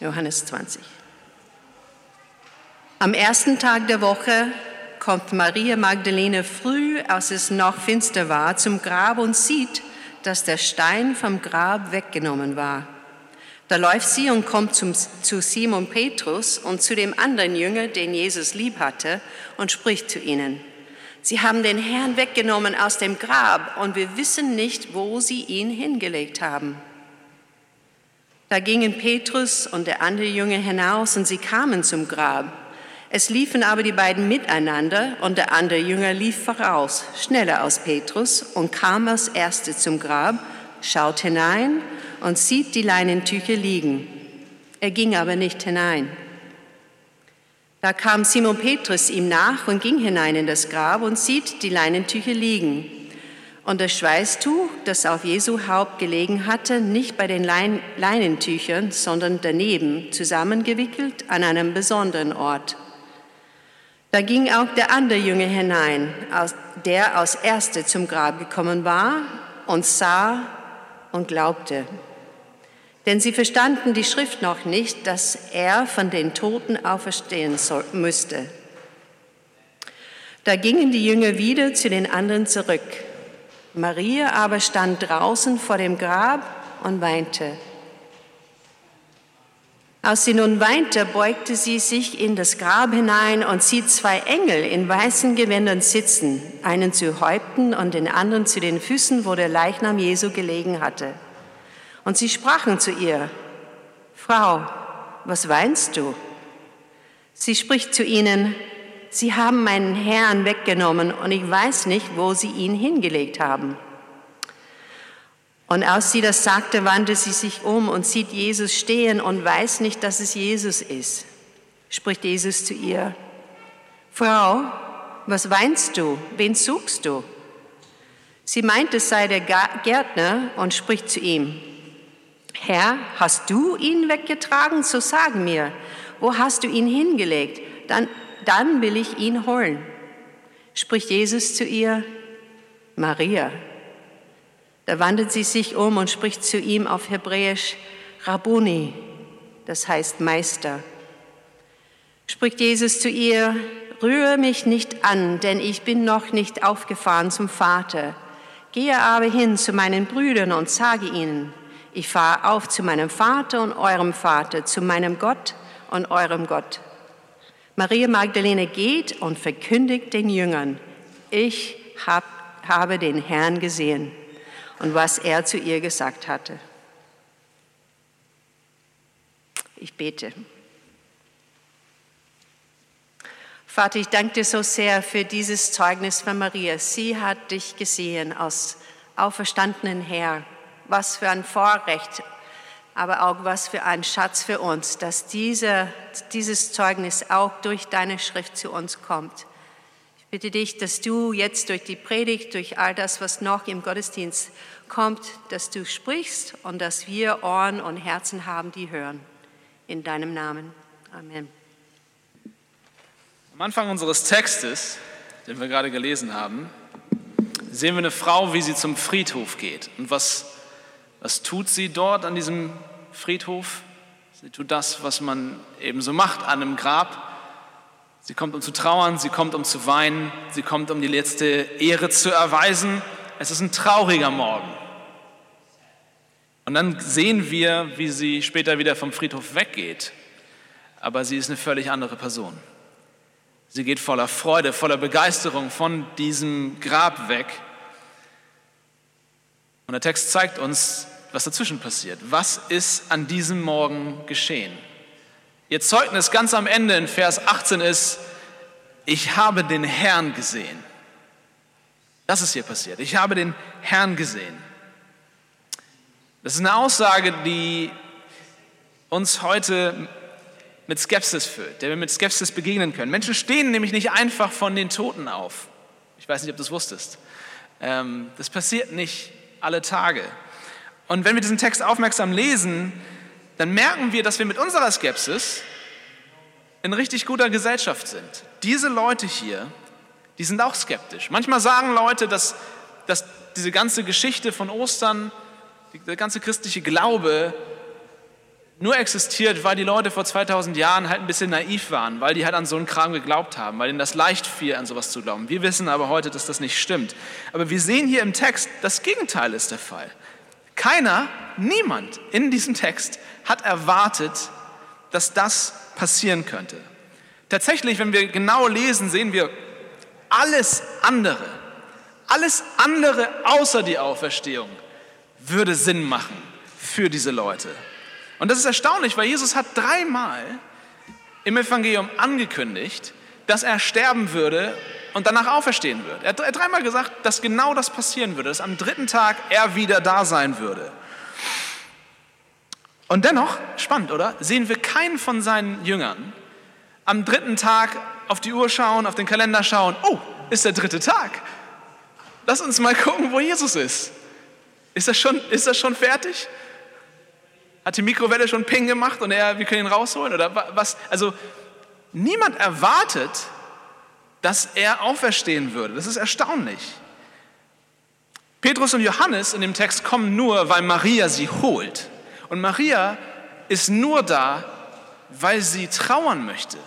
Johannes 20. Am ersten Tag der Woche kommt Maria Magdalene früh, als es noch finster war, zum Grab und sieht, dass der Stein vom Grab weggenommen war. Da läuft sie und kommt zum, zu Simon Petrus und zu dem anderen Jünger, den Jesus lieb hatte, und spricht zu ihnen. Sie haben den Herrn weggenommen aus dem Grab und wir wissen nicht, wo sie ihn hingelegt haben. Da gingen Petrus und der andere Jünger hinaus und sie kamen zum Grab. Es liefen aber die beiden miteinander und der andere Jünger lief voraus, schneller als Petrus und kam als Erste zum Grab, schaut hinein und sieht die Leinentücher liegen. Er ging aber nicht hinein. Da kam Simon Petrus ihm nach und ging hinein in das Grab und sieht die Leinentücher liegen. Und das Schweißtuch, das auf Jesu Haupt gelegen hatte, nicht bei den Lein Leinentüchern, sondern daneben, zusammengewickelt an einem besonderen Ort. Da ging auch der andere Jünger hinein, der als Erster zum Grab gekommen war und sah und glaubte. Denn sie verstanden die Schrift noch nicht, dass er von den Toten auferstehen müsste. Da gingen die Jünger wieder zu den anderen zurück. Maria aber stand draußen vor dem Grab und weinte. Als sie nun weinte, beugte sie sich in das Grab hinein und sieht zwei Engel in weißen Gewändern sitzen, einen zu Häupten und den anderen zu den Füßen, wo der Leichnam Jesu gelegen hatte. Und sie sprachen zu ihr, Frau, was weinst du? Sie spricht zu ihnen, Sie haben meinen Herrn weggenommen und ich weiß nicht, wo Sie ihn hingelegt haben. Und als sie das sagte, wandte sie sich um und sieht Jesus stehen und weiß nicht, dass es Jesus ist. Spricht Jesus zu ihr, Frau, was weinst du? Wen suchst du? Sie meint, es sei der Gärtner und spricht zu ihm, Herr, hast du ihn weggetragen? So sag mir, wo hast du ihn hingelegt? Dann, dann will ich ihn holen. Spricht Jesus zu ihr, Maria. Da wandelt sie sich um und spricht zu ihm auf Hebräisch Rabboni, das heißt Meister. Spricht Jesus zu ihr, rühre mich nicht an, denn ich bin noch nicht aufgefahren zum Vater. Gehe aber hin zu meinen Brüdern und sage ihnen, ich fahre auf zu meinem Vater und eurem Vater, zu meinem Gott und eurem Gott. Maria Magdalene geht und verkündigt den Jüngern, ich hab, habe den Herrn gesehen und was er zu ihr gesagt hatte. Ich bete. Vater, ich danke dir so sehr für dieses Zeugnis von Maria. Sie hat dich gesehen als auferstandenen Herr. Was für ein Vorrecht, aber auch was für ein Schatz für uns, dass diese, dieses Zeugnis auch durch deine Schrift zu uns kommt bitte dich, dass du jetzt durch die Predigt, durch all das, was noch im Gottesdienst kommt, dass du sprichst und dass wir Ohren und Herzen haben, die hören. In deinem Namen. Amen. Am Anfang unseres Textes, den wir gerade gelesen haben, sehen wir eine Frau, wie sie zum Friedhof geht. Und was, was tut sie dort an diesem Friedhof? Sie tut das, was man eben so macht an einem Grab. Sie kommt, um zu trauern, sie kommt, um zu weinen, sie kommt, um die letzte Ehre zu erweisen. Es ist ein trauriger Morgen. Und dann sehen wir, wie sie später wieder vom Friedhof weggeht. Aber sie ist eine völlig andere Person. Sie geht voller Freude, voller Begeisterung von diesem Grab weg. Und der Text zeigt uns, was dazwischen passiert. Was ist an diesem Morgen geschehen? Ihr Zeugnis ganz am Ende in Vers 18 ist, ich habe den Herrn gesehen. Das ist hier passiert. Ich habe den Herrn gesehen. Das ist eine Aussage, die uns heute mit Skepsis füllt, der wir mit Skepsis begegnen können. Menschen stehen nämlich nicht einfach von den Toten auf. Ich weiß nicht, ob du es wusstest. Ähm, das passiert nicht alle Tage. Und wenn wir diesen Text aufmerksam lesen, dann merken wir, dass wir mit unserer Skepsis in richtig guter Gesellschaft sind. Diese Leute hier, die sind auch skeptisch. Manchmal sagen Leute, dass, dass diese ganze Geschichte von Ostern, der ganze christliche Glaube nur existiert, weil die Leute vor 2000 Jahren halt ein bisschen naiv waren, weil die halt an so einen Kram geglaubt haben, weil ihnen das leicht fiel, an sowas zu glauben. Wir wissen aber heute, dass das nicht stimmt. Aber wir sehen hier im Text, das Gegenteil ist der Fall. Keiner, niemand in diesem Text hat erwartet, dass das passieren könnte. Tatsächlich, wenn wir genau lesen, sehen wir alles andere, alles andere außer die Auferstehung würde Sinn machen für diese Leute. Und das ist erstaunlich, weil Jesus hat dreimal im Evangelium angekündigt, dass er sterben würde und danach auferstehen würde. Er hat dreimal gesagt, dass genau das passieren würde, dass am dritten Tag er wieder da sein würde. Und dennoch, spannend, oder? Sehen wir keinen von seinen Jüngern am dritten Tag auf die Uhr schauen, auf den Kalender schauen. Oh, ist der dritte Tag. Lass uns mal gucken, wo Jesus ist. Ist das schon, ist das schon fertig? Hat die Mikrowelle schon Ping gemacht und er, wir können ihn rausholen? Oder was? Also niemand erwartet, dass er auferstehen würde. Das ist erstaunlich. Petrus und Johannes in dem Text kommen nur, weil Maria sie holt. Und Maria ist nur da, weil sie trauern möchte,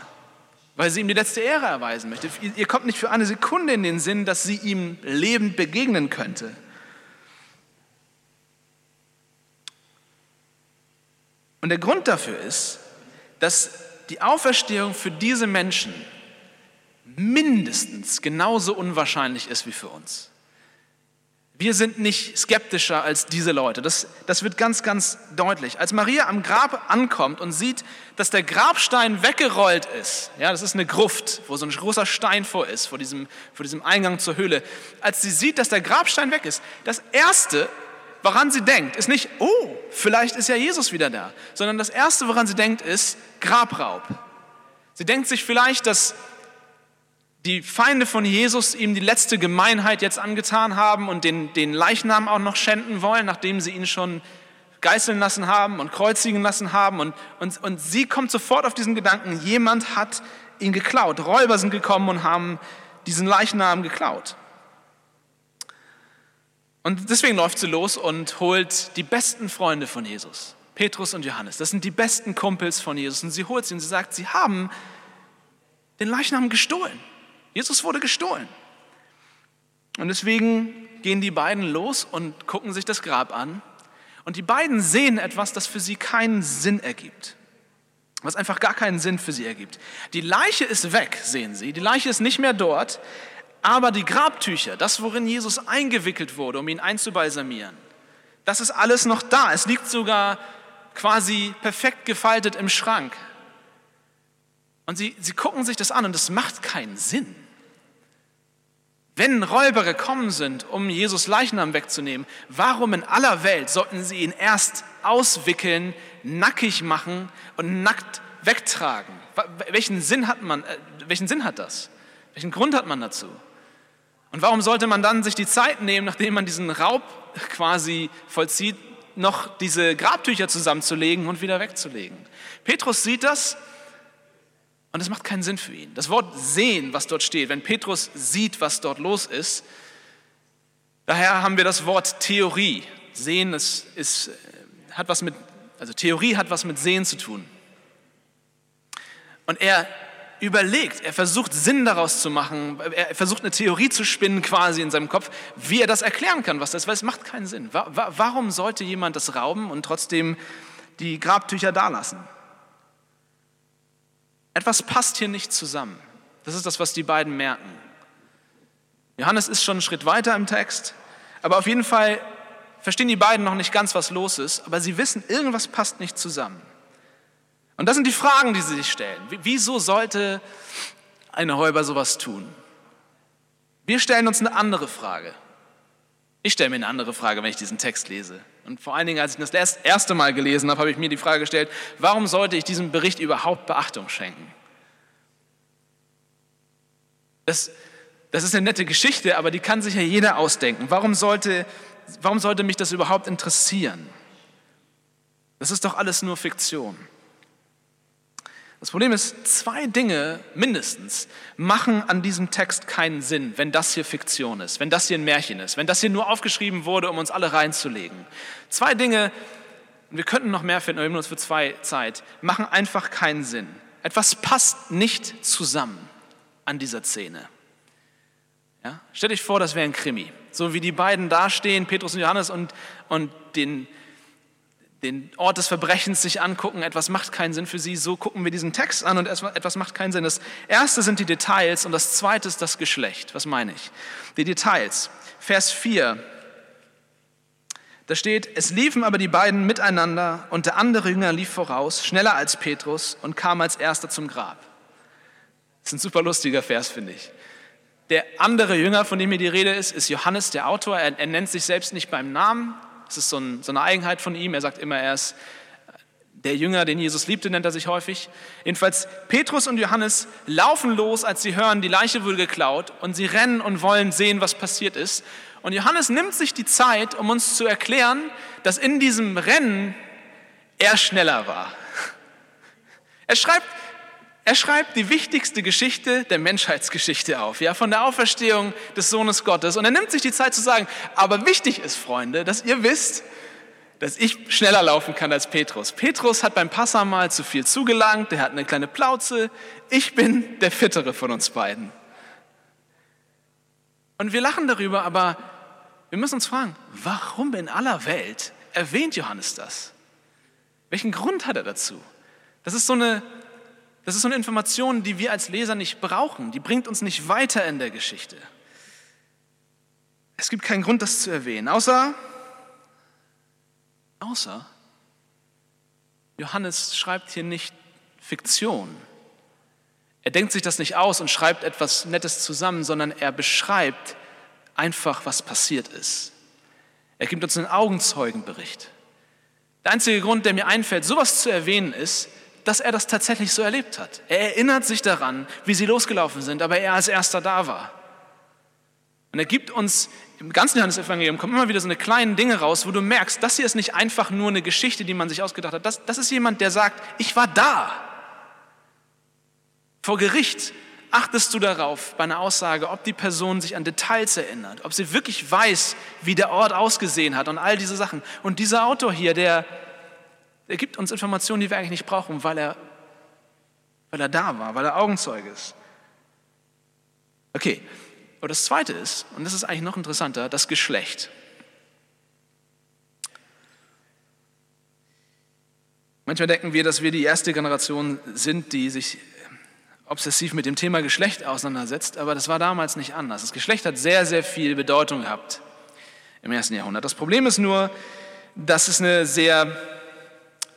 weil sie ihm die letzte Ehre erweisen möchte. Ihr kommt nicht für eine Sekunde in den Sinn, dass sie ihm lebend begegnen könnte. Und der Grund dafür ist, dass die Auferstehung für diese Menschen mindestens genauso unwahrscheinlich ist wie für uns. Wir sind nicht skeptischer als diese Leute. Das, das wird ganz, ganz deutlich. Als Maria am Grab ankommt und sieht, dass der Grabstein weggerollt ist, ja, das ist eine Gruft, wo so ein großer Stein vor ist, vor diesem, vor diesem Eingang zur Höhle. Als sie sieht, dass der Grabstein weg ist, das Erste, woran sie denkt, ist nicht, oh, vielleicht ist ja Jesus wieder da, sondern das Erste, woran sie denkt, ist Grabraub. Sie denkt sich vielleicht, dass die Feinde von Jesus ihm die letzte Gemeinheit jetzt angetan haben und den, den Leichnam auch noch schänden wollen, nachdem sie ihn schon geißeln lassen haben und kreuzigen lassen haben. Und, und, und sie kommt sofort auf diesen Gedanken, jemand hat ihn geklaut. Räuber sind gekommen und haben diesen Leichnam geklaut. Und deswegen läuft sie los und holt die besten Freunde von Jesus, Petrus und Johannes. Das sind die besten Kumpels von Jesus. Und sie holt sie und sie sagt, sie haben den Leichnam gestohlen. Jesus wurde gestohlen. Und deswegen gehen die beiden los und gucken sich das Grab an. Und die beiden sehen etwas, das für sie keinen Sinn ergibt. Was einfach gar keinen Sinn für sie ergibt. Die Leiche ist weg, sehen sie. Die Leiche ist nicht mehr dort. Aber die Grabtücher, das, worin Jesus eingewickelt wurde, um ihn einzubalsamieren, das ist alles noch da. Es liegt sogar quasi perfekt gefaltet im Schrank. Und sie, sie gucken sich das an und es macht keinen Sinn. Wenn Räuber gekommen sind, um Jesus Leichnam wegzunehmen, warum in aller Welt sollten sie ihn erst auswickeln, nackig machen und nackt wegtragen? Welchen Sinn hat man, äh, welchen Sinn hat das? Welchen Grund hat man dazu? Und warum sollte man dann sich die Zeit nehmen, nachdem man diesen Raub quasi vollzieht, noch diese Grabtücher zusammenzulegen und wieder wegzulegen? Petrus sieht das und es macht keinen Sinn für ihn. Das Wort sehen, was dort steht, wenn Petrus sieht, was dort los ist, daher haben wir das Wort Theorie. Sehen ist, ist, hat was mit, also Theorie hat was mit Sehen zu tun. Und er überlegt, er versucht Sinn daraus zu machen, er versucht eine Theorie zu spinnen quasi in seinem Kopf, wie er das erklären kann, was das ist, weil es macht keinen Sinn. Warum sollte jemand das rauben und trotzdem die Grabtücher dalassen? Etwas passt hier nicht zusammen. Das ist das, was die beiden merken. Johannes ist schon einen Schritt weiter im Text, aber auf jeden Fall verstehen die beiden noch nicht ganz, was los ist, aber sie wissen, irgendwas passt nicht zusammen. Und das sind die Fragen, die sie sich stellen. Wieso sollte eine Räuber sowas tun? Wir stellen uns eine andere Frage. Ich stelle mir eine andere Frage, wenn ich diesen Text lese. Und vor allen Dingen, als ich das erste Mal gelesen habe, habe ich mir die Frage gestellt, warum sollte ich diesem Bericht überhaupt Beachtung schenken? Das, das ist eine nette Geschichte, aber die kann sich ja jeder ausdenken. Warum sollte, warum sollte mich das überhaupt interessieren? Das ist doch alles nur Fiktion. Das Problem ist, zwei Dinge mindestens machen an diesem Text keinen Sinn, wenn das hier Fiktion ist, wenn das hier ein Märchen ist, wenn das hier nur aufgeschrieben wurde, um uns alle reinzulegen. Zwei Dinge wir könnten noch mehr finden, aber wir nehmen uns für zwei Zeit, machen einfach keinen Sinn. Etwas passt nicht zusammen an dieser Szene. Ja? Stell dich vor, das wäre ein Krimi. So wie die beiden dastehen, Petrus und Johannes, und, und den, den Ort des Verbrechens sich angucken. Etwas macht keinen Sinn für sie. So gucken wir diesen Text an und etwas macht keinen Sinn. Das erste sind die Details und das zweite ist das Geschlecht. Was meine ich? Die Details. Vers 4. Da steht, es liefen aber die beiden miteinander und der andere Jünger lief voraus, schneller als Petrus und kam als erster zum Grab. Das ist ein super lustiger Vers, finde ich. Der andere Jünger, von dem hier die Rede ist, ist Johannes, der Autor. Er, er nennt sich selbst nicht beim Namen. Das ist so, ein, so eine Eigenheit von ihm. Er sagt immer, er ist der Jünger, den Jesus liebte, nennt er sich häufig. Jedenfalls, Petrus und Johannes laufen los, als sie hören, die Leiche wurde geklaut und sie rennen und wollen sehen, was passiert ist. Und Johannes nimmt sich die Zeit, um uns zu erklären, dass in diesem Rennen er schneller war. Er schreibt er schreibt die wichtigste Geschichte der Menschheitsgeschichte auf, ja, von der Auferstehung des Sohnes Gottes. Und er nimmt sich die Zeit zu sagen, aber wichtig ist, Freunde, dass ihr wisst, dass ich schneller laufen kann als Petrus. Petrus hat beim Passamal zu viel zugelangt, er hat eine kleine Plauze. Ich bin der Fittere von uns beiden. Und wir lachen darüber, aber wir müssen uns fragen, warum in aller Welt erwähnt Johannes das? Welchen Grund hat er dazu? Das ist so eine das ist so eine Information, die wir als Leser nicht brauchen. Die bringt uns nicht weiter in der Geschichte. Es gibt keinen Grund, das zu erwähnen, außer, außer Johannes schreibt hier nicht Fiktion. Er denkt sich das nicht aus und schreibt etwas Nettes zusammen, sondern er beschreibt einfach, was passiert ist. Er gibt uns einen Augenzeugenbericht. Der einzige Grund, der mir einfällt, sowas zu erwähnen, ist, dass er das tatsächlich so erlebt hat. Er erinnert sich daran, wie sie losgelaufen sind, aber er als erster da war. Und er gibt uns im ganzen Johannesevangelium kommen immer wieder so eine kleinen Dinge raus, wo du merkst, das hier ist nicht einfach nur eine Geschichte, die man sich ausgedacht hat. Das, das ist jemand, der sagt, ich war da. Vor Gericht achtest du darauf bei einer Aussage, ob die Person sich an Details erinnert, ob sie wirklich weiß, wie der Ort ausgesehen hat und all diese Sachen. Und dieser Autor hier, der er gibt uns Informationen, die wir eigentlich nicht brauchen, weil er, weil er da war, weil er Augenzeuge ist. Okay, aber das Zweite ist, und das ist eigentlich noch interessanter, das Geschlecht. Manchmal denken wir, dass wir die erste Generation sind, die sich obsessiv mit dem Thema Geschlecht auseinandersetzt, aber das war damals nicht anders. Das Geschlecht hat sehr, sehr viel Bedeutung gehabt im ersten Jahrhundert. Das Problem ist nur, dass es eine sehr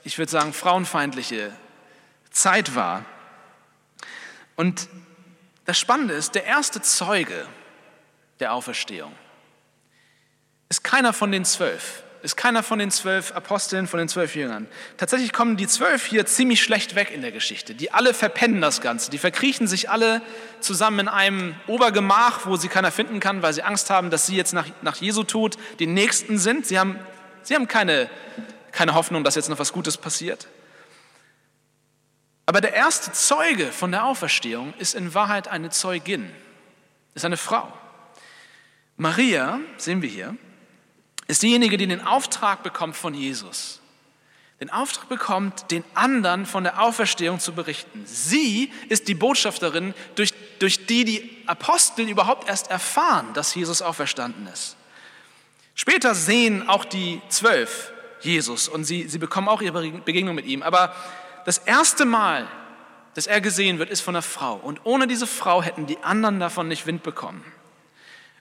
ich würde sagen, frauenfeindliche Zeit war. Und das Spannende ist, der erste Zeuge der Auferstehung ist keiner von den zwölf, ist keiner von den zwölf Aposteln, von den zwölf Jüngern. Tatsächlich kommen die zwölf hier ziemlich schlecht weg in der Geschichte. Die alle verpennen das Ganze. Die verkriechen sich alle zusammen in einem Obergemach, wo sie keiner finden kann, weil sie Angst haben, dass sie jetzt nach, nach Jesu Tod die Nächsten sind. Sie haben, sie haben keine keine Hoffnung, dass jetzt noch was Gutes passiert. Aber der erste Zeuge von der Auferstehung ist in Wahrheit eine Zeugin, ist eine Frau. Maria, sehen wir hier, ist diejenige, die den Auftrag bekommt von Jesus. Den Auftrag bekommt, den anderen von der Auferstehung zu berichten. Sie ist die Botschafterin, durch, durch die die Apostel überhaupt erst erfahren, dass Jesus auferstanden ist. Später sehen auch die Zwölf Jesus und sie, sie bekommen auch ihre Begegnung mit ihm. Aber das erste Mal, dass er gesehen wird, ist von einer Frau. Und ohne diese Frau hätten die anderen davon nicht Wind bekommen.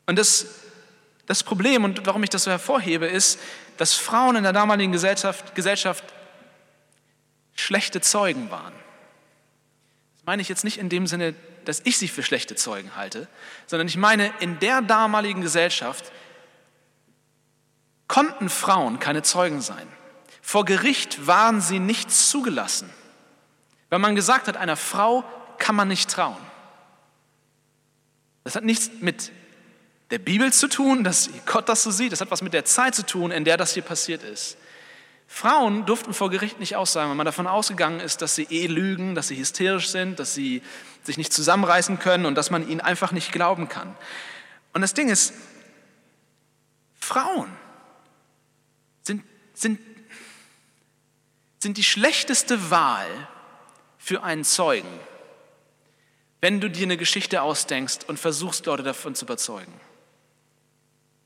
Und das, das Problem und warum ich das so hervorhebe, ist, dass Frauen in der damaligen Gesellschaft, Gesellschaft schlechte Zeugen waren. Das meine ich jetzt nicht in dem Sinne, dass ich sie für schlechte Zeugen halte, sondern ich meine, in der damaligen Gesellschaft konnten Frauen keine Zeugen sein. Vor Gericht waren sie nicht zugelassen, weil man gesagt hat, einer Frau kann man nicht trauen. Das hat nichts mit der Bibel zu tun, dass Gott das so sieht. Das hat was mit der Zeit zu tun, in der das hier passiert ist. Frauen durften vor Gericht nicht aussagen, weil man davon ausgegangen ist, dass sie eh lügen, dass sie hysterisch sind, dass sie sich nicht zusammenreißen können und dass man ihnen einfach nicht glauben kann. Und das Ding ist, Frauen sind, sind die schlechteste Wahl für einen Zeugen, wenn du dir eine Geschichte ausdenkst und versuchst, Leute davon zu überzeugen.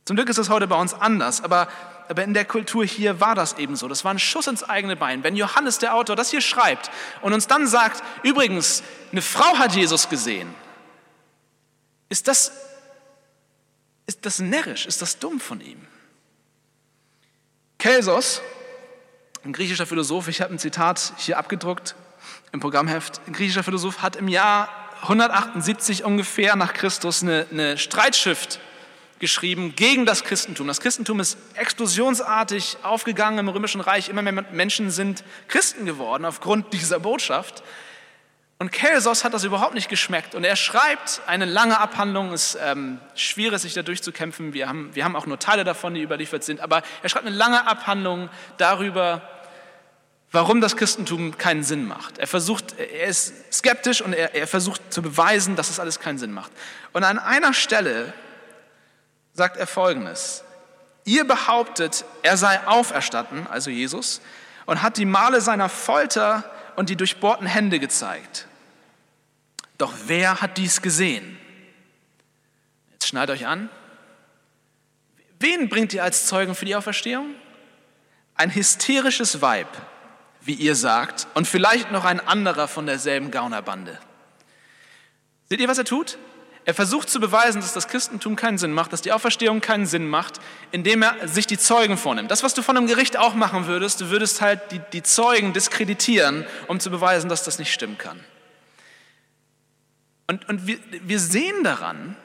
Zum Glück ist das heute bei uns anders, aber, aber in der Kultur hier war das eben so. Das war ein Schuss ins eigene Bein. Wenn Johannes, der Autor, das hier schreibt und uns dann sagt, übrigens, eine Frau hat Jesus gesehen, ist das, ist das närrisch, ist das dumm von ihm? Kelsos, ein griechischer Philosoph, ich habe ein Zitat hier abgedruckt im Programmheft, ein griechischer Philosoph hat im Jahr 178 ungefähr nach Christus eine, eine Streitschrift geschrieben gegen das Christentum. Das Christentum ist explosionsartig aufgegangen im Römischen Reich. Immer mehr Menschen sind Christen geworden aufgrund dieser Botschaft. Und Kelsos hat das überhaupt nicht geschmeckt. Und er schreibt eine lange Abhandlung, es ist ähm, schwierig, sich da durchzukämpfen. Wir haben, wir haben auch nur Teile davon, die überliefert sind. Aber er schreibt eine lange Abhandlung darüber, warum das Christentum keinen Sinn macht. Er versucht, er ist skeptisch und er, er versucht zu beweisen, dass es das alles keinen Sinn macht. Und an einer Stelle sagt er Folgendes. Ihr behauptet, er sei auferstanden, also Jesus, und hat die Male seiner Folter und die durchbohrten Hände gezeigt. Doch wer hat dies gesehen? Jetzt schneidet euch an. Wen bringt ihr als Zeugen für die Auferstehung? Ein hysterisches Weib, wie ihr sagt, und vielleicht noch ein anderer von derselben Gaunerbande. Seht ihr, was er tut? Er versucht zu beweisen, dass das Christentum keinen Sinn macht, dass die Auferstehung keinen Sinn macht, indem er sich die Zeugen vornimmt. Das, was du von einem Gericht auch machen würdest, du würdest halt die, die Zeugen diskreditieren, um zu beweisen, dass das nicht stimmen kann. Und, und wir, wir sehen daran,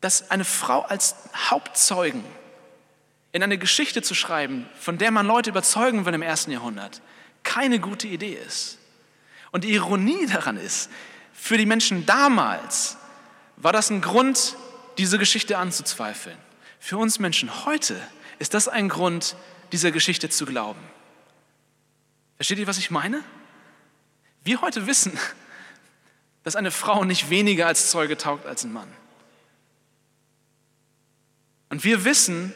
dass eine Frau als Hauptzeugen in eine Geschichte zu schreiben, von der man Leute überzeugen will im ersten Jahrhundert, keine gute Idee ist. Und die Ironie daran ist, für die Menschen damals war das ein Grund, diese Geschichte anzuzweifeln. Für uns Menschen heute ist das ein Grund, dieser Geschichte zu glauben. Versteht ihr, was ich meine? Wir heute wissen, dass eine Frau nicht weniger als Zeuge taugt als ein Mann. Und wir wissen,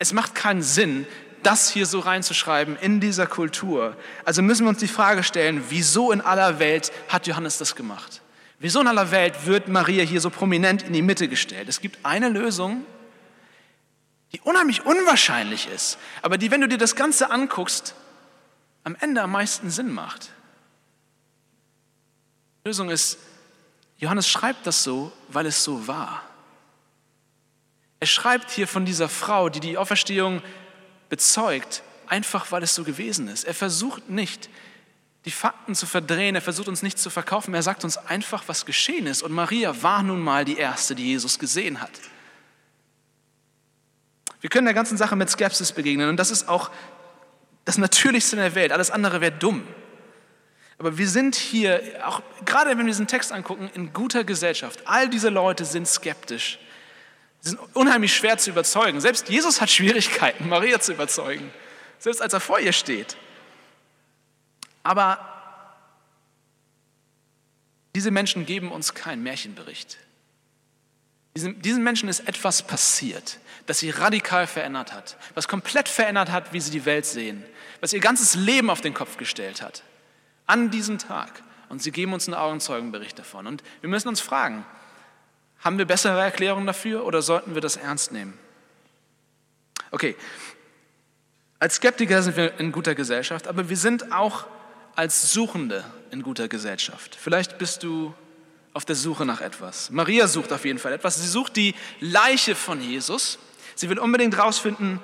es macht keinen Sinn, das hier so reinzuschreiben in dieser Kultur. Also müssen wir uns die Frage stellen, wieso in aller Welt hat Johannes das gemacht? Wieso in aller Welt wird Maria hier so prominent in die Mitte gestellt? Es gibt eine Lösung, die unheimlich unwahrscheinlich ist, aber die, wenn du dir das Ganze anguckst, am Ende am meisten Sinn macht. Die Lösung ist, Johannes schreibt das so, weil es so war. Er schreibt hier von dieser Frau, die die Auferstehung bezeugt, einfach weil es so gewesen ist. Er versucht nicht, die Fakten zu verdrehen, er versucht uns nicht zu verkaufen, er sagt uns einfach, was geschehen ist. Und Maria war nun mal die Erste, die Jesus gesehen hat. Wir können der ganzen Sache mit Skepsis begegnen und das ist auch das Natürlichste in der Welt. Alles andere wäre dumm. Aber wir sind hier, auch gerade wenn wir diesen Text angucken, in guter Gesellschaft. All diese Leute sind skeptisch. Sie sind unheimlich schwer zu überzeugen. Selbst Jesus hat Schwierigkeiten, Maria zu überzeugen, selbst als er vor ihr steht. Aber diese Menschen geben uns keinen Märchenbericht. Diesen, diesen Menschen ist etwas passiert, das sie radikal verändert hat, was komplett verändert hat, wie sie die Welt sehen, was ihr ganzes Leben auf den Kopf gestellt hat. An diesem Tag. Und sie geben uns einen Augenzeugenbericht davon. Und wir müssen uns fragen, haben wir bessere Erklärungen dafür oder sollten wir das ernst nehmen? Okay, als Skeptiker sind wir in guter Gesellschaft, aber wir sind auch als Suchende in guter Gesellschaft. Vielleicht bist du auf der Suche nach etwas. Maria sucht auf jeden Fall etwas. Sie sucht die Leiche von Jesus. Sie will unbedingt rausfinden,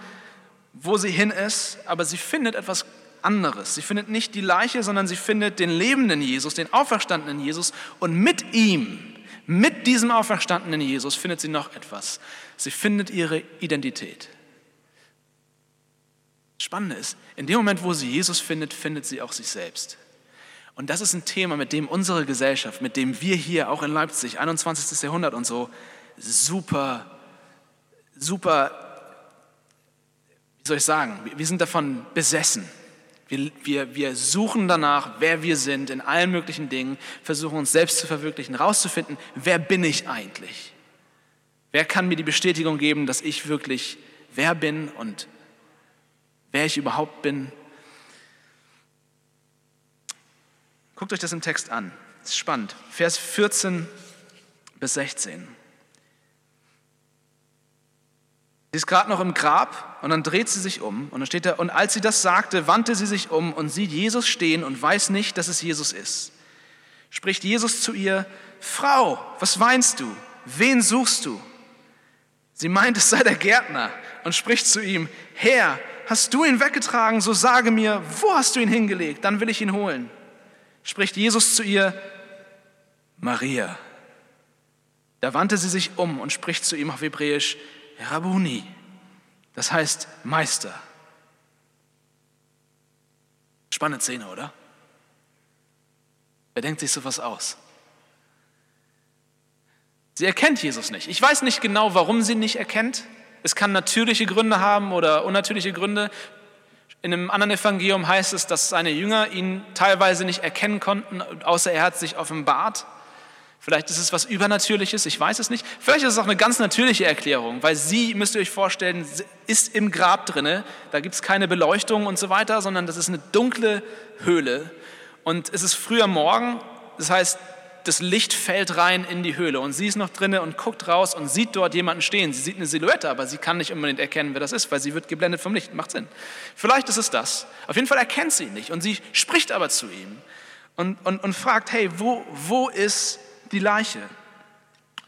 wo sie hin ist, aber sie findet etwas anderes. Sie findet nicht die Leiche, sondern sie findet den lebenden Jesus, den auferstandenen Jesus und mit ihm mit diesem auferstandenen Jesus findet sie noch etwas. Sie findet ihre Identität. Spannend ist, in dem Moment, wo sie Jesus findet, findet sie auch sich selbst. Und das ist ein Thema, mit dem unsere Gesellschaft, mit dem wir hier auch in Leipzig, 21. Jahrhundert und so, super, super, wie soll ich sagen, wir sind davon besessen. Wir, wir, wir suchen danach, wer wir sind in allen möglichen Dingen, versuchen uns selbst zu verwirklichen, rauszufinden, wer bin ich eigentlich? Wer kann mir die Bestätigung geben, dass ich wirklich wer bin und wer ich überhaupt bin. Guckt euch das im Text an. Das ist spannend. Vers 14 bis 16. Sie ist gerade noch im Grab und dann dreht sie sich um und dann steht da, und als sie das sagte, wandte sie sich um und sieht Jesus stehen und weiß nicht, dass es Jesus ist. Spricht Jesus zu ihr, Frau, was weinst du? Wen suchst du? Sie meint, es sei der Gärtner und spricht zu ihm, Herr, hast du ihn weggetragen, so sage mir, wo hast du ihn hingelegt, dann will ich ihn holen. Spricht Jesus zu ihr, Maria. Da wandte sie sich um und spricht zu ihm auf Hebräisch, Rabuni, das heißt Meister. Spannende Szene, oder? Wer denkt sich sowas aus? Sie erkennt Jesus nicht. Ich weiß nicht genau, warum sie ihn nicht erkennt. Es kann natürliche Gründe haben oder unnatürliche Gründe. In einem anderen Evangelium heißt es, dass seine Jünger ihn teilweise nicht erkennen konnten, außer er hat sich offenbart. Vielleicht ist es was Übernatürliches, ich weiß es nicht. Vielleicht ist es auch eine ganz natürliche Erklärung, weil sie, müsst ihr euch vorstellen, ist im Grab drinne. Da gibt es keine Beleuchtung und so weiter, sondern das ist eine dunkle Höhle. Und es ist früher Morgen, das heißt, das Licht fällt rein in die Höhle und sie ist noch drinne und guckt raus und sieht dort jemanden stehen. Sie sieht eine Silhouette, aber sie kann nicht unbedingt erkennen, wer das ist, weil sie wird geblendet vom Licht. Macht Sinn. Vielleicht ist es das. Auf jeden Fall erkennt sie ihn nicht und sie spricht aber zu ihm und, und, und fragt, hey, wo, wo ist die Leiche.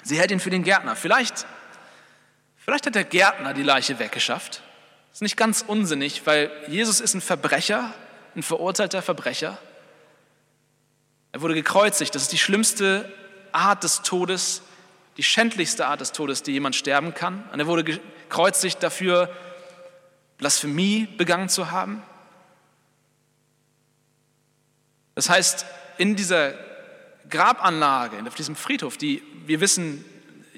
Sie hält ihn für den Gärtner. Vielleicht, vielleicht hat der Gärtner die Leiche weggeschafft. Das ist nicht ganz unsinnig, weil Jesus ist ein Verbrecher, ein verurteilter Verbrecher. Er wurde gekreuzigt. Das ist die schlimmste Art des Todes, die schändlichste Art des Todes, die jemand sterben kann. Und er wurde gekreuzigt dafür, Blasphemie begangen zu haben. Das heißt, in dieser Grabanlage, auf diesem Friedhof, die wir wissen,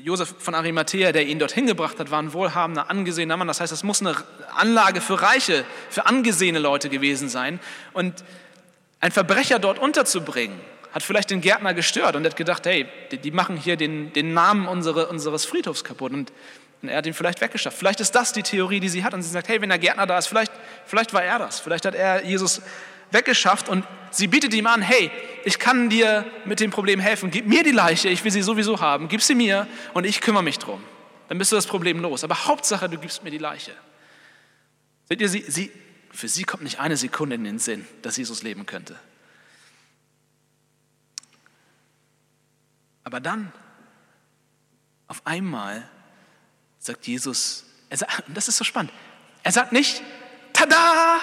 Josef von Arimathea, der ihn dorthin gebracht hat, war ein wohlhabender, angesehener Mann. Das heißt, es muss eine Anlage für reiche, für angesehene Leute gewesen sein. Und ein Verbrecher dort unterzubringen, hat vielleicht den Gärtner gestört und hat gedacht, hey, die machen hier den, den Namen unsere, unseres Friedhofs kaputt. Und, und er hat ihn vielleicht weggeschafft. Vielleicht ist das die Theorie, die sie hat. Und sie sagt, hey, wenn der Gärtner da ist, vielleicht, vielleicht war er das. Vielleicht hat er Jesus weggeschafft und sie bietet ihm an, hey, ich kann dir mit dem Problem helfen, gib mir die Leiche, ich will sie sowieso haben, gib sie mir und ich kümmere mich drum. Dann bist du das Problem los. Aber Hauptsache, du gibst mir die Leiche. Seht ihr, sie, sie, für sie kommt nicht eine Sekunde in den Sinn, dass Jesus leben könnte. Aber dann, auf einmal, sagt Jesus, er sagt, und das ist so spannend, er sagt nicht, tada,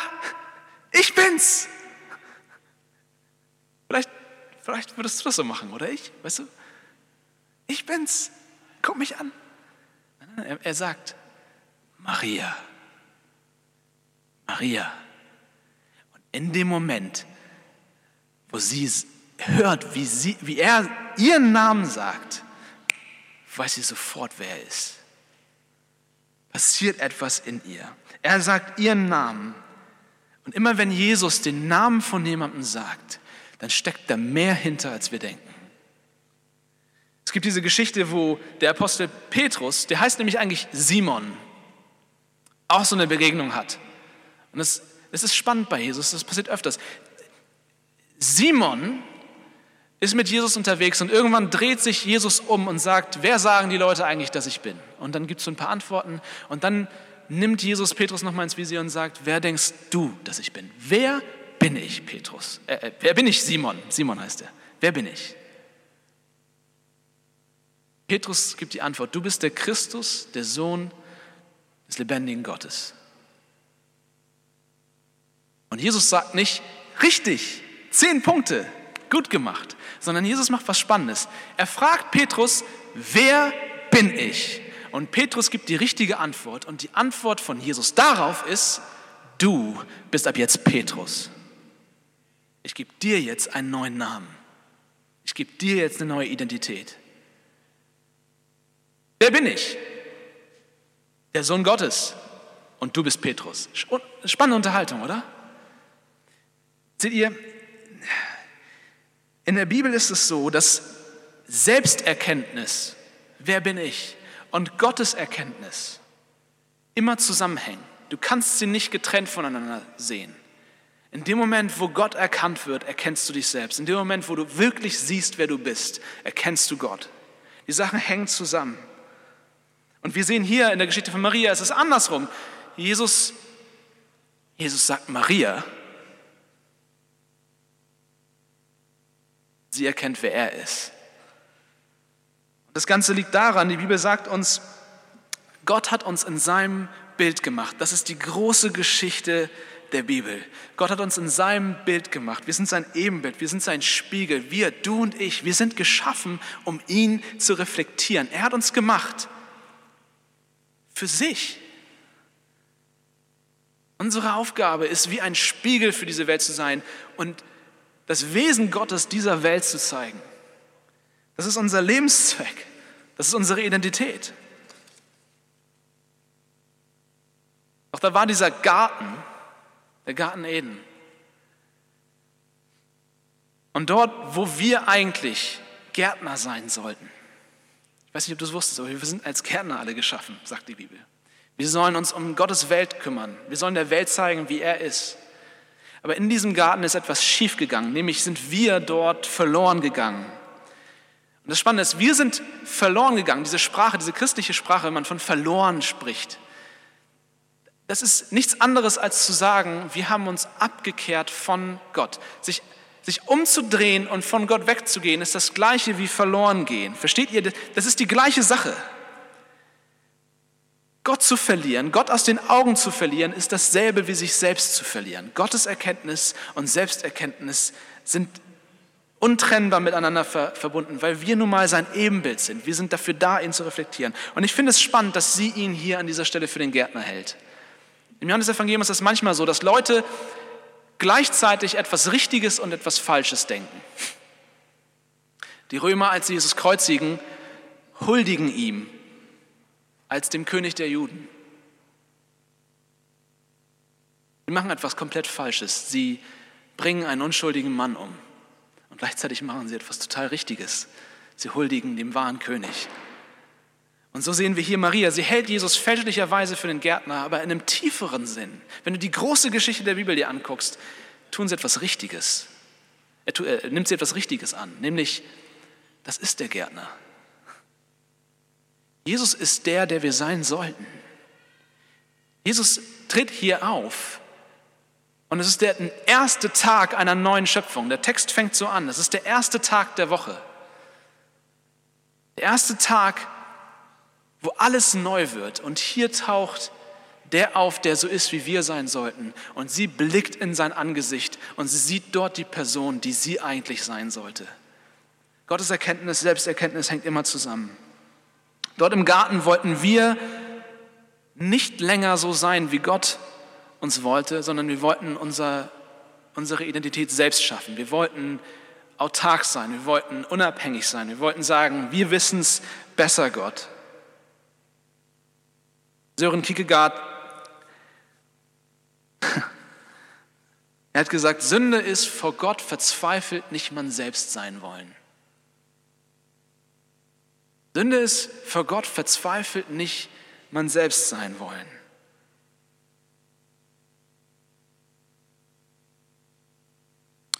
ich bin's. Vielleicht, würdest du das so machen, oder ich? Weißt du? Ich bin's. Guck mich an. Er, er sagt, Maria. Maria. Und in dem Moment, wo sie hört, wie, sie, wie er ihren Namen sagt, weiß sie sofort, wer er ist. Passiert etwas in ihr. Er sagt ihren Namen. Und immer wenn Jesus den Namen von jemandem sagt, dann steckt da mehr hinter, als wir denken. Es gibt diese Geschichte, wo der Apostel Petrus, der heißt nämlich eigentlich Simon, auch so eine Begegnung hat. Und das, das ist spannend bei Jesus, das passiert öfters. Simon ist mit Jesus unterwegs und irgendwann dreht sich Jesus um und sagt, wer sagen die Leute eigentlich, dass ich bin? Und dann gibt es so ein paar Antworten und dann nimmt Jesus Petrus nochmal ins Visier und sagt, wer denkst du, dass ich bin? Wer bin ich, Petrus? Äh, äh, wer bin ich, Simon? Simon heißt er. Wer bin ich? Petrus gibt die Antwort, du bist der Christus, der Sohn des lebendigen Gottes. Und Jesus sagt nicht, richtig, zehn Punkte, gut gemacht, sondern Jesus macht was Spannendes. Er fragt Petrus, wer bin ich? Und Petrus gibt die richtige Antwort und die Antwort von Jesus darauf ist, du bist ab jetzt Petrus ich gebe dir jetzt einen neuen Namen. Ich gebe dir jetzt eine neue Identität. Wer bin ich? Der Sohn Gottes. Und du bist Petrus. Spannende Unterhaltung, oder? Seht ihr, in der Bibel ist es so, dass Selbsterkenntnis, wer bin ich, und Gottes Erkenntnis immer zusammenhängen. Du kannst sie nicht getrennt voneinander sehen. In dem Moment, wo Gott erkannt wird, erkennst du dich selbst. In dem Moment, wo du wirklich siehst, wer du bist, erkennst du Gott. Die Sachen hängen zusammen. Und wir sehen hier in der Geschichte von Maria, es ist andersrum. Jesus, Jesus sagt Maria, sie erkennt, wer er ist. Das Ganze liegt daran, die Bibel sagt uns, Gott hat uns in seinem Bild gemacht. Das ist die große Geschichte der Bibel. Gott hat uns in seinem Bild gemacht. Wir sind sein Ebenbild, wir sind sein Spiegel. Wir, du und ich, wir sind geschaffen, um ihn zu reflektieren. Er hat uns gemacht für sich. Unsere Aufgabe ist, wie ein Spiegel für diese Welt zu sein und das Wesen Gottes dieser Welt zu zeigen. Das ist unser Lebenszweck. Das ist unsere Identität. Doch da war dieser Garten, der Garten Eden. Und dort, wo wir eigentlich Gärtner sein sollten. Ich weiß nicht, ob du es wusstest, aber wir sind als Gärtner alle geschaffen, sagt die Bibel. Wir sollen uns um Gottes Welt kümmern. Wir sollen der Welt zeigen, wie er ist. Aber in diesem Garten ist etwas schiefgegangen, nämlich sind wir dort verloren gegangen. Und das Spannende ist, wir sind verloren gegangen. Diese Sprache, diese christliche Sprache, wenn man von verloren spricht, das ist nichts anderes als zu sagen, wir haben uns abgekehrt von Gott. Sich, sich umzudrehen und von Gott wegzugehen, ist das gleiche wie verloren gehen. Versteht ihr? Das ist die gleiche Sache. Gott zu verlieren, Gott aus den Augen zu verlieren, ist dasselbe wie sich selbst zu verlieren. Gottes Erkenntnis und Selbsterkenntnis sind untrennbar miteinander ver verbunden, weil wir nun mal sein Ebenbild sind. Wir sind dafür da, ihn zu reflektieren. Und ich finde es spannend, dass sie ihn hier an dieser Stelle für den Gärtner hält. Im Johannesevangelium ist es manchmal so, dass Leute gleichzeitig etwas Richtiges und etwas Falsches denken. Die Römer, als sie Jesus kreuzigen, huldigen ihm als dem König der Juden. Sie machen etwas komplett Falsches. Sie bringen einen unschuldigen Mann um. Und gleichzeitig machen sie etwas total Richtiges. Sie huldigen dem wahren König. Und so sehen wir hier Maria. Sie hält Jesus fälschlicherweise für den Gärtner, aber in einem tieferen Sinn. Wenn du die große Geschichte der Bibel dir anguckst, tun sie etwas Richtiges. Er, er nimmt sie etwas Richtiges an, nämlich, das ist der Gärtner. Jesus ist der, der wir sein sollten. Jesus tritt hier auf und es ist der erste Tag einer neuen Schöpfung. Der Text fängt so an. Es ist der erste Tag der Woche. Der erste Tag, wo alles neu wird. Und hier taucht der auf, der so ist, wie wir sein sollten. Und sie blickt in sein Angesicht und sie sieht dort die Person, die sie eigentlich sein sollte. Gottes Erkenntnis, Selbsterkenntnis hängt immer zusammen. Dort im Garten wollten wir nicht länger so sein, wie Gott uns wollte, sondern wir wollten unser, unsere Identität selbst schaffen. Wir wollten autark sein, wir wollten unabhängig sein, wir wollten sagen, wir wissen es besser, Gott. Sören Kierkegaard, er hat gesagt, Sünde ist vor Gott verzweifelt nicht man selbst sein wollen. Sünde ist vor Gott verzweifelt nicht man selbst sein wollen.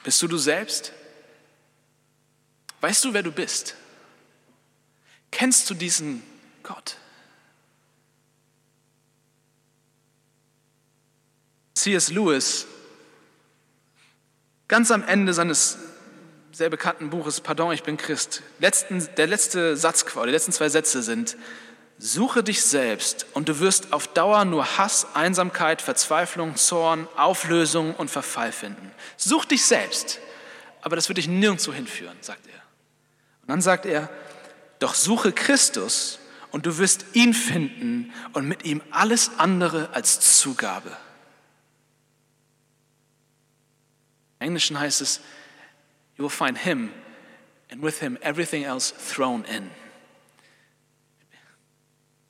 Bist du du selbst? Weißt du, wer du bist? Kennst du diesen Gott? C.S. Lewis, ganz am Ende seines sehr bekannten Buches Pardon, ich bin Christ, letzten, der letzte Satz, die letzten zwei Sätze sind, Suche dich selbst und du wirst auf Dauer nur Hass, Einsamkeit, Verzweiflung, Zorn, Auflösung und Verfall finden. Such dich selbst, aber das wird dich nirgendwo hinführen, sagt er. Und dann sagt er, doch suche Christus und du wirst ihn finden und mit ihm alles andere als Zugabe. Im Englischen heißt es, you will find him and with him everything else thrown in.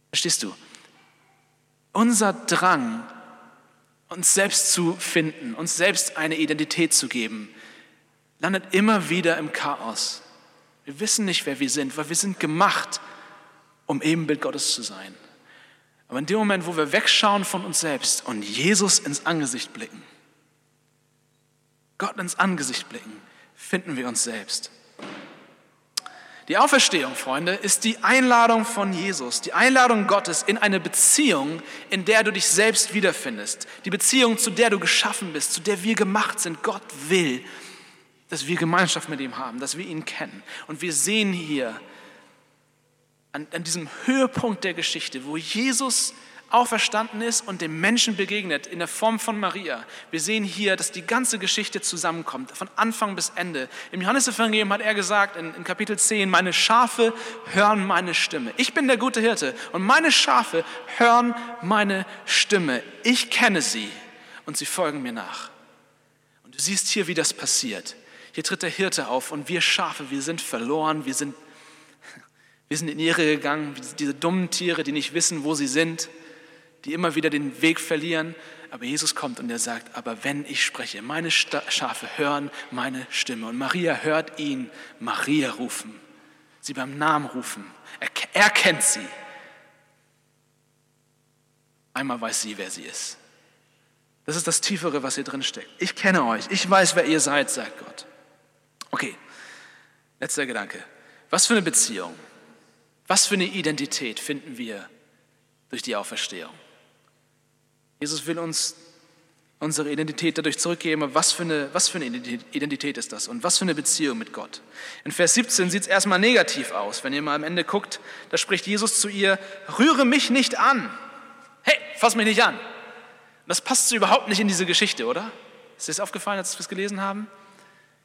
Verstehst du? Unser Drang, uns selbst zu finden, uns selbst eine Identität zu geben, landet immer wieder im Chaos. Wir wissen nicht, wer wir sind, weil wir sind gemacht, um Ebenbild Gottes zu sein. Aber in dem Moment, wo wir wegschauen von uns selbst und Jesus ins Angesicht blicken, Gott ins Angesicht blicken, finden wir uns selbst. Die Auferstehung, Freunde, ist die Einladung von Jesus, die Einladung Gottes in eine Beziehung, in der du dich selbst wiederfindest. Die Beziehung, zu der du geschaffen bist, zu der wir gemacht sind. Gott will, dass wir Gemeinschaft mit ihm haben, dass wir ihn kennen. Und wir sehen hier an, an diesem Höhepunkt der Geschichte, wo Jesus auferstanden ist und dem Menschen begegnet in der Form von Maria. Wir sehen hier, dass die ganze Geschichte zusammenkommt, von Anfang bis Ende. Im Johannesevangelium hat er gesagt in, in, Kapitel 10, meine Schafe hören meine Stimme. Ich bin der gute Hirte und meine Schafe hören meine Stimme. Ich kenne sie und sie folgen mir nach. Und du siehst hier, wie das passiert. Hier tritt der Hirte auf und wir Schafe, wir sind verloren, wir sind, wir sind in die Irre gegangen, diese dummen Tiere, die nicht wissen, wo sie sind die immer wieder den Weg verlieren. Aber Jesus kommt und er sagt, aber wenn ich spreche, meine Schafe hören meine Stimme. Und Maria hört ihn Maria rufen, sie beim Namen rufen. Er, er kennt sie. Einmal weiß sie, wer sie ist. Das ist das Tiefere, was hier drin steckt. Ich kenne euch, ich weiß, wer ihr seid, sagt Gott. Okay, letzter Gedanke. Was für eine Beziehung, was für eine Identität finden wir durch die Auferstehung? Jesus will uns unsere Identität dadurch zurückgeben. Was für, eine, was für eine Identität ist das und was für eine Beziehung mit Gott? In Vers 17 sieht es erstmal negativ aus. Wenn ihr mal am Ende guckt, da spricht Jesus zu ihr, rühre mich nicht an. Hey, fass mich nicht an. Das passt so überhaupt nicht in diese Geschichte, oder? Ist dir das aufgefallen, als wir es gelesen haben?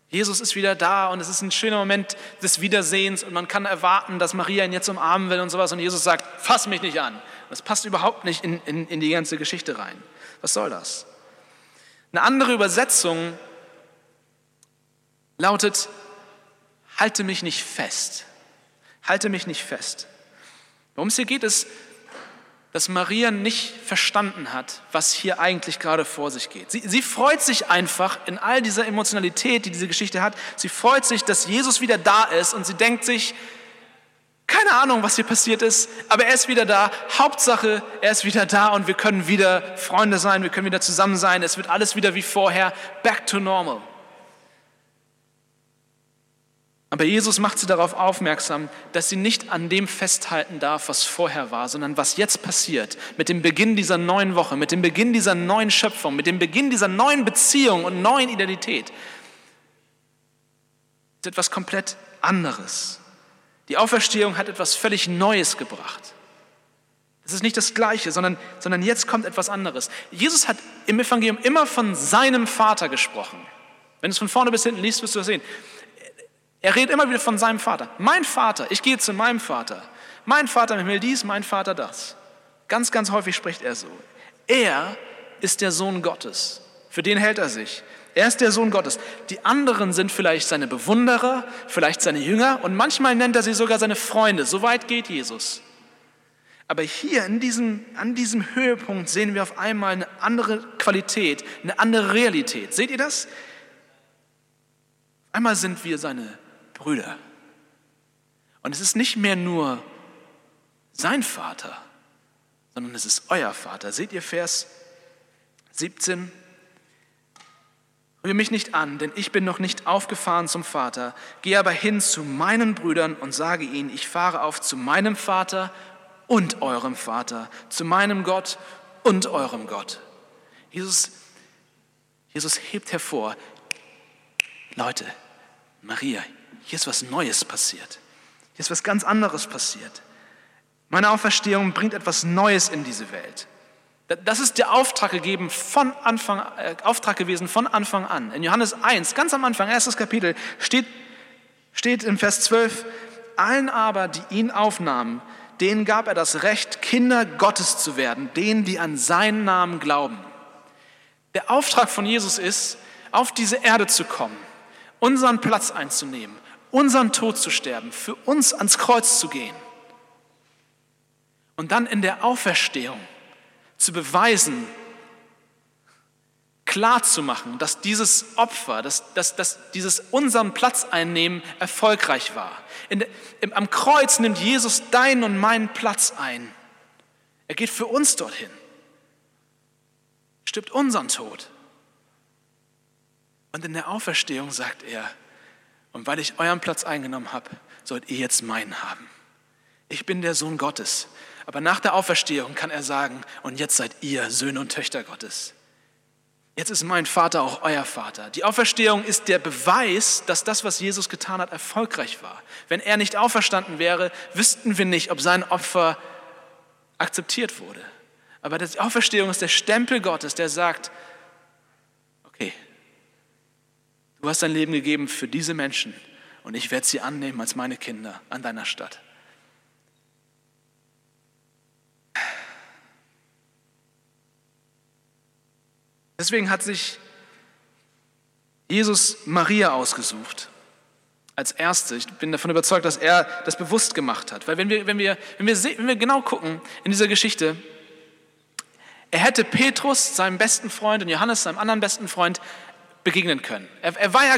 Jesus ist wieder da und es ist ein schöner Moment des Wiedersehens und man kann erwarten, dass Maria ihn jetzt umarmen will und sowas und Jesus sagt, fass mich nicht an. Das passt überhaupt nicht in, in, in die ganze Geschichte rein. Was soll das? Eine andere Übersetzung lautet, halte mich nicht fest. Halte mich nicht fest. Worum es hier geht, ist, dass Maria nicht verstanden hat, was hier eigentlich gerade vor sich geht. Sie, sie, freut sich einfach in all dieser Emotionalität, die diese Geschichte hat. Sie freut sich, dass Jesus wieder da ist und sie denkt sich, keine Ahnung, was hier passiert ist, aber er ist wieder da. Hauptsache, er ist wieder da und wir können wieder Freunde sein, wir können wieder zusammen sein. Es wird alles wieder wie vorher, back to normal. Aber Jesus macht sie darauf aufmerksam, dass sie nicht an dem festhalten darf, was vorher war, sondern was jetzt passiert, mit dem Beginn dieser neuen Woche, mit dem Beginn dieser neuen Schöpfung, mit dem Beginn dieser neuen Beziehung und neuen Identität. ist etwas komplett anderes. Die Auferstehung hat etwas völlig Neues gebracht. Es ist nicht das Gleiche, sondern, sondern jetzt kommt etwas anderes. Jesus hat im Evangelium immer von seinem Vater gesprochen. Wenn du es von vorne bis hinten liest, wirst du das sehen. Er redet immer wieder von seinem Vater. Mein Vater, ich gehe zu meinem Vater. Mein Vater will dies, mein Vater das. Ganz, ganz häufig spricht er so. Er ist der Sohn Gottes. Für den hält er sich. Er ist der Sohn Gottes. Die anderen sind vielleicht seine Bewunderer, vielleicht seine Jünger und manchmal nennt er sie sogar seine Freunde. So weit geht Jesus. Aber hier in diesem, an diesem Höhepunkt sehen wir auf einmal eine andere Qualität, eine andere Realität. Seht ihr das? Einmal sind wir seine Brüder. Und es ist nicht mehr nur sein Vater, sondern es ist euer Vater. Seht ihr Vers 17? Rühre mich nicht an, denn ich bin noch nicht aufgefahren zum Vater. Gehe aber hin zu meinen Brüdern und sage ihnen, ich fahre auf zu meinem Vater und eurem Vater, zu meinem Gott und eurem Gott. Jesus, Jesus hebt hervor, Leute, Maria, hier ist was Neues passiert. Hier ist was ganz anderes passiert. Meine Auferstehung bringt etwas Neues in diese Welt. Das ist der Auftrag gegeben von Anfang, äh, Auftrag gewesen von Anfang an. In Johannes 1, ganz am Anfang, erstes Kapitel, steht, steht im Vers 12, allen aber, die ihn aufnahmen, denen gab er das Recht, Kinder Gottes zu werden, denen, die an seinen Namen glauben. Der Auftrag von Jesus ist, auf diese Erde zu kommen, unseren Platz einzunehmen, unseren Tod zu sterben, für uns ans Kreuz zu gehen und dann in der Auferstehung zu beweisen, klar zu machen, dass dieses Opfer, dass, dass, dass dieses unseren Platz einnehmen erfolgreich war. Der, im, am Kreuz nimmt Jesus deinen und meinen Platz ein. Er geht für uns dorthin, stirbt unseren Tod. Und in der Auferstehung sagt er, und weil ich euren Platz eingenommen habe, sollt ihr jetzt meinen haben. Ich bin der Sohn Gottes. Aber nach der Auferstehung kann er sagen, und jetzt seid ihr Söhne und Töchter Gottes. Jetzt ist mein Vater auch euer Vater. Die Auferstehung ist der Beweis, dass das, was Jesus getan hat, erfolgreich war. Wenn er nicht auferstanden wäre, wüssten wir nicht, ob sein Opfer akzeptiert wurde. Aber die Auferstehung ist der Stempel Gottes, der sagt, okay, du hast dein Leben gegeben für diese Menschen und ich werde sie annehmen als meine Kinder an deiner Stadt. Deswegen hat sich Jesus Maria ausgesucht als Erste. Ich bin davon überzeugt, dass er das bewusst gemacht hat. Weil wenn wir, wenn wir, wenn wir, wenn wir genau gucken in dieser Geschichte, er hätte Petrus, seinem besten Freund, und Johannes, seinem anderen besten Freund, begegnen können. Er, er, war ja,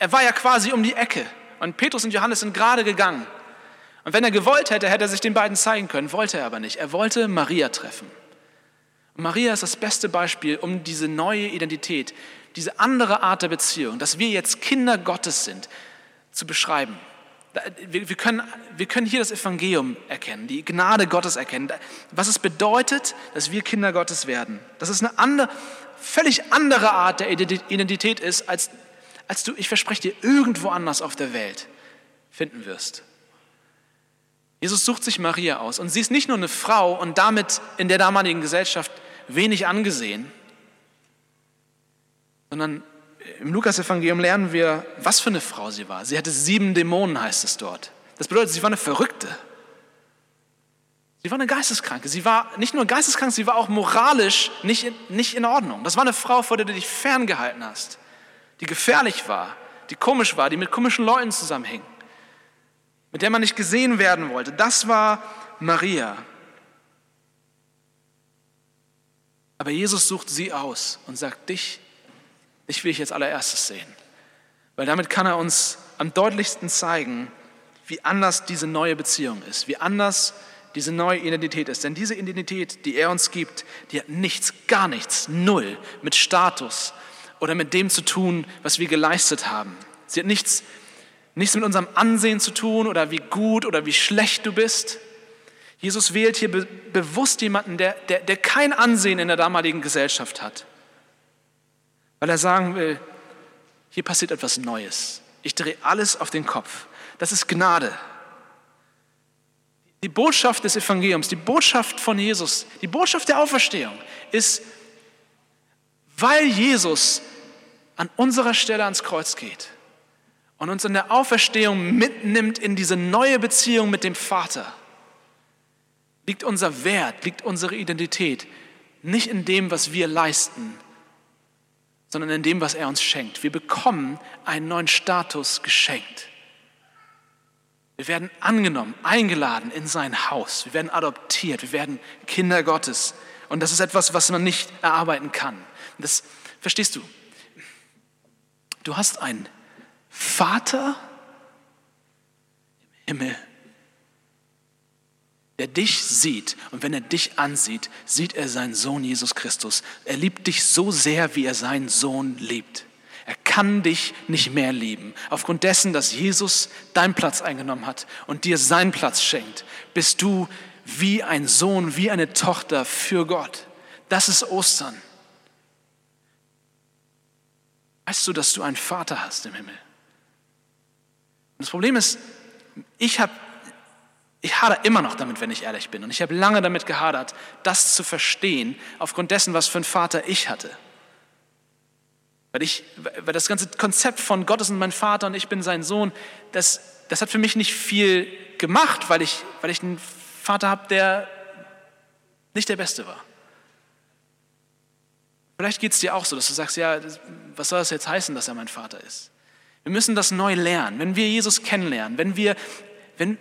er war ja quasi um die Ecke. Und Petrus und Johannes sind gerade gegangen. Und wenn er gewollt hätte, hätte er sich den beiden zeigen können, wollte er aber nicht. Er wollte Maria treffen. Und Maria ist das beste Beispiel, um diese neue Identität, diese andere Art der Beziehung, dass wir jetzt Kinder Gottes sind, zu beschreiben. Wir, wir, können, wir können hier das Evangelium erkennen, die Gnade Gottes erkennen, was es bedeutet, dass wir Kinder Gottes werden. Dass es eine andere, völlig andere Art der Identität ist, als, als du, ich verspreche dir, irgendwo anders auf der Welt finden wirst. Jesus sucht sich Maria aus und sie ist nicht nur eine Frau und damit in der damaligen Gesellschaft wenig angesehen, sondern im Lukas-Evangelium lernen wir, was für eine Frau sie war. Sie hatte sieben Dämonen, heißt es dort. Das bedeutet, sie war eine Verrückte. Sie war eine Geisteskranke. Sie war nicht nur geisteskrank, sie war auch moralisch nicht in, nicht in Ordnung. Das war eine Frau, vor der du dich ferngehalten hast, die gefährlich war, die komisch war, die mit komischen Leuten zusammenhing, mit der man nicht gesehen werden wollte. Das war Maria. Aber Jesus sucht sie aus und sagt, dich, dich will ich jetzt allererstes sehen. Weil damit kann er uns am deutlichsten zeigen, wie anders diese neue Beziehung ist, wie anders diese neue Identität ist. Denn diese Identität, die er uns gibt, die hat nichts, gar nichts, null mit Status oder mit dem zu tun, was wir geleistet haben. Sie hat nichts, nichts mit unserem Ansehen zu tun oder wie gut oder wie schlecht du bist. Jesus wählt hier be bewusst jemanden, der, der, der kein Ansehen in der damaligen Gesellschaft hat, weil er sagen will, hier passiert etwas Neues. Ich drehe alles auf den Kopf. Das ist Gnade. Die Botschaft des Evangeliums, die Botschaft von Jesus, die Botschaft der Auferstehung ist, weil Jesus an unserer Stelle ans Kreuz geht und uns in der Auferstehung mitnimmt in diese neue Beziehung mit dem Vater liegt unser Wert, liegt unsere Identität nicht in dem, was wir leisten, sondern in dem, was er uns schenkt. Wir bekommen einen neuen Status geschenkt. Wir werden angenommen, eingeladen in sein Haus. Wir werden adoptiert. Wir werden Kinder Gottes. Und das ist etwas, was man nicht erarbeiten kann. Das verstehst du? Du hast einen Vater im Himmel, der dich sieht und wenn er dich ansieht, sieht er seinen Sohn Jesus Christus. Er liebt dich so sehr, wie er seinen Sohn liebt. Er kann dich nicht mehr lieben. Aufgrund dessen, dass Jesus deinen Platz eingenommen hat und dir seinen Platz schenkt, bist du wie ein Sohn, wie eine Tochter für Gott. Das ist Ostern. Weißt du, dass du einen Vater hast im Himmel? Und das Problem ist, ich habe ich hader immer noch damit, wenn ich ehrlich bin. Und ich habe lange damit gehadert, das zu verstehen, aufgrund dessen, was für einen Vater ich hatte. Weil, ich, weil das ganze Konzept von Gott ist mein Vater und ich bin sein Sohn, das, das hat für mich nicht viel gemacht, weil ich, weil ich einen Vater habe, der nicht der Beste war. Vielleicht geht es dir auch so, dass du sagst, ja, was soll das jetzt heißen, dass er mein Vater ist? Wir müssen das neu lernen. Wenn wir Jesus kennenlernen, wenn wir, wenn,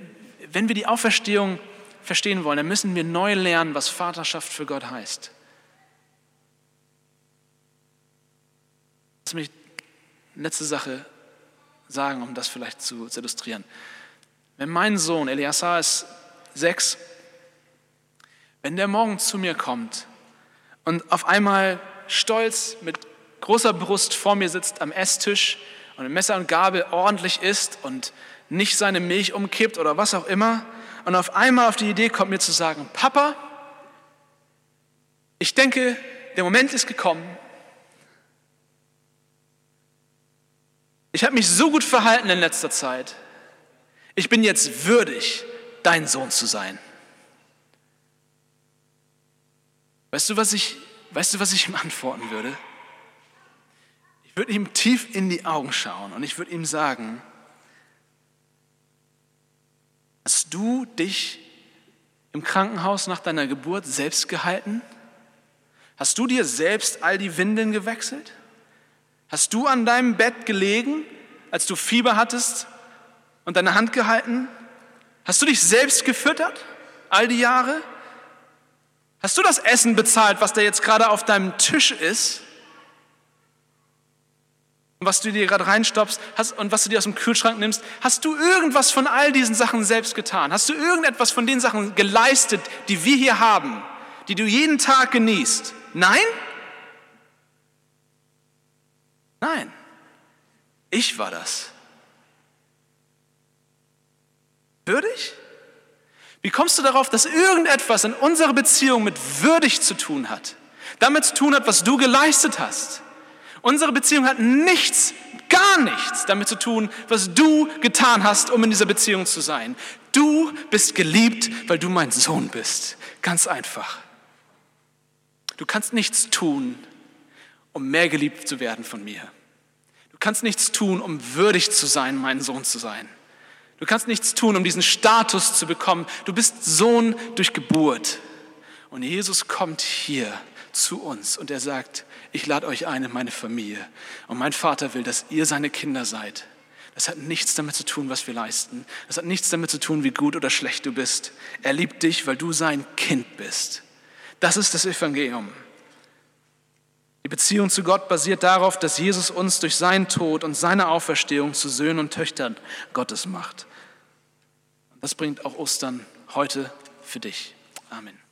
wenn wir die Auferstehung verstehen wollen, dann müssen wir neu lernen, was Vaterschaft für Gott heißt. Lass mich letzte Sache sagen, um das vielleicht zu, zu illustrieren. Wenn mein Sohn, Eliasar ist sechs, wenn der morgen zu mir kommt und auf einmal stolz mit großer Brust vor mir sitzt am Esstisch und mit Messer und Gabel ordentlich isst und nicht seine Milch umkippt oder was auch immer und auf einmal auf die Idee kommt mir zu sagen, Papa, ich denke, der Moment ist gekommen. Ich habe mich so gut verhalten in letzter Zeit. Ich bin jetzt würdig, dein Sohn zu sein. Weißt du, was ich, weißt du, was ich ihm antworten würde? Ich würde ihm tief in die Augen schauen und ich würde ihm sagen, hast du dich im Krankenhaus nach deiner Geburt selbst gehalten? Hast du dir selbst all die Windeln gewechselt? Hast du an deinem Bett gelegen, als du Fieber hattest und deine Hand gehalten? Hast du dich selbst gefüttert all die Jahre? Hast du das Essen bezahlt, was da jetzt gerade auf deinem Tisch ist? Und was du dir gerade reinstopfst hast, und was du dir aus dem Kühlschrank nimmst? Hast du irgendwas von all diesen Sachen selbst getan? Hast du irgendetwas von den Sachen geleistet, die wir hier haben, die du jeden Tag genießt? Nein? Nein, ich war das. Würdig? Wie kommst du darauf, dass irgendetwas in unserer Beziehung mit würdig zu tun hat? Damit zu tun hat, was du geleistet hast. Unsere Beziehung hat nichts, gar nichts damit zu tun, was du getan hast, um in dieser Beziehung zu sein. Du bist geliebt, weil du mein Sohn bist. Ganz einfach. Du kannst nichts tun, um mehr geliebt zu werden von mir. Du kannst nichts tun, um würdig zu sein, mein Sohn zu sein. Du kannst nichts tun, um diesen Status zu bekommen. Du bist Sohn durch Geburt. Und Jesus kommt hier zu uns und er sagt, ich lade euch ein in meine Familie. Und mein Vater will, dass ihr seine Kinder seid. Das hat nichts damit zu tun, was wir leisten. Das hat nichts damit zu tun, wie gut oder schlecht du bist. Er liebt dich, weil du sein Kind bist. Das ist das Evangelium. Die Beziehung zu Gott basiert darauf, dass Jesus uns durch seinen Tod und seine Auferstehung zu Söhnen und Töchtern Gottes macht. Das bringt auch Ostern heute für dich. Amen.